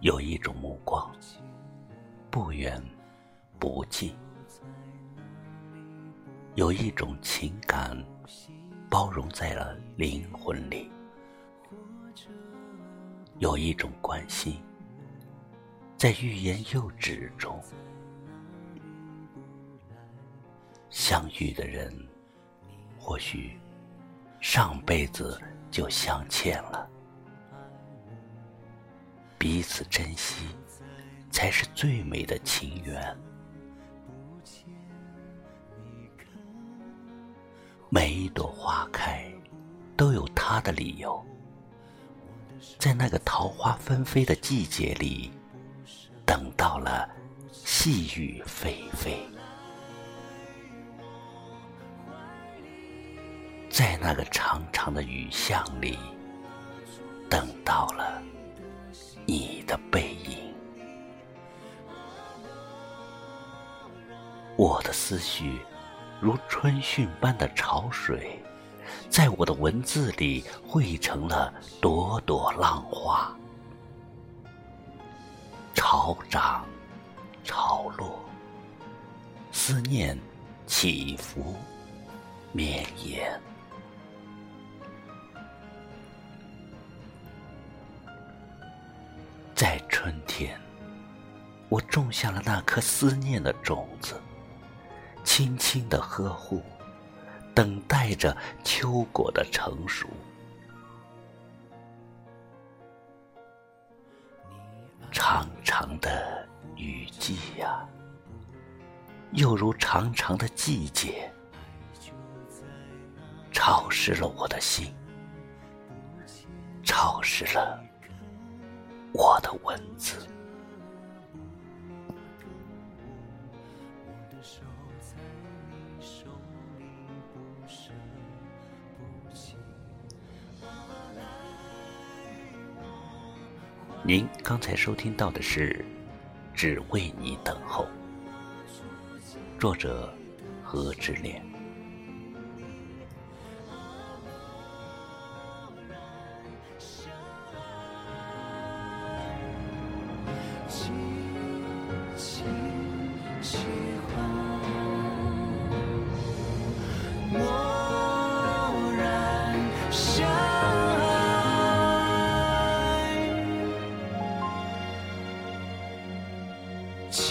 有一种目光，不远不近；有一种情感，包容在了灵魂里；有一种关心，在欲言又止中。相遇的人，或许上辈子就相欠了。彼此珍惜，才是最美的情缘。每一朵花开，都有它的理由。在那个桃花纷飞的季节里，等到了细雨霏霏；在那个长长的雨巷里，等到了。的背影，我的思绪如春汛般的潮水，在我的文字里汇成了朵朵浪花，潮涨潮落，思念起伏绵延。在春天，我种下了那颗思念的种子，轻轻的呵护，等待着秋果的成熟。长长的雨季呀，又如长长的季节，潮湿了我的心，潮湿了。我的文字。您刚才收听到的是《只为你等候》，作者何之恋。情喜欢，默然相爱。情。